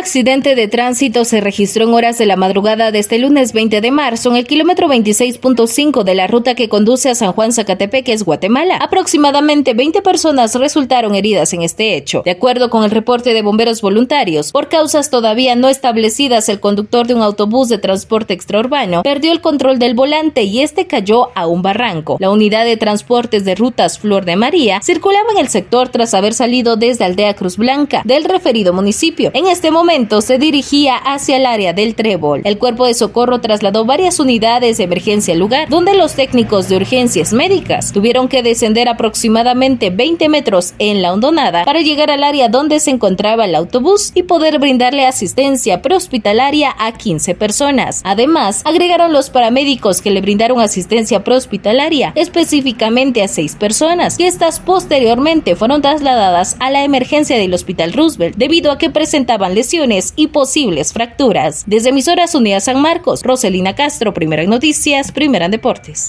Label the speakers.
Speaker 1: accidente de tránsito se registró en horas de la madrugada de este lunes 20 de marzo en el kilómetro 26.5 de la ruta que conduce a San Juan Zacatepeques, Guatemala. Aproximadamente 20 personas resultaron heridas en este hecho. De acuerdo con el reporte de bomberos voluntarios, por causas todavía no establecidas, el conductor de un autobús de transporte extraurbano perdió el control del volante y este cayó a un barranco. La unidad de transportes de rutas Flor de María circulaba en el sector tras haber salido desde Aldea Cruz Blanca del referido municipio. En este momento se dirigía hacia el área del Trébol. El cuerpo de socorro trasladó varias unidades de emergencia al lugar, donde los técnicos de urgencias médicas tuvieron que descender aproximadamente 20 metros en la hondonada para llegar al área donde se encontraba el autobús y poder brindarle asistencia prehospitalaria a 15 personas. Además, agregaron los paramédicos que le brindaron asistencia prehospitalaria específicamente a seis personas, y estas posteriormente fueron trasladadas a la emergencia del Hospital Roosevelt debido a que presentaban y posibles fracturas. Desde emisoras Unidas San Marcos, Roselina Castro, Primera en Noticias, Primera en Deportes.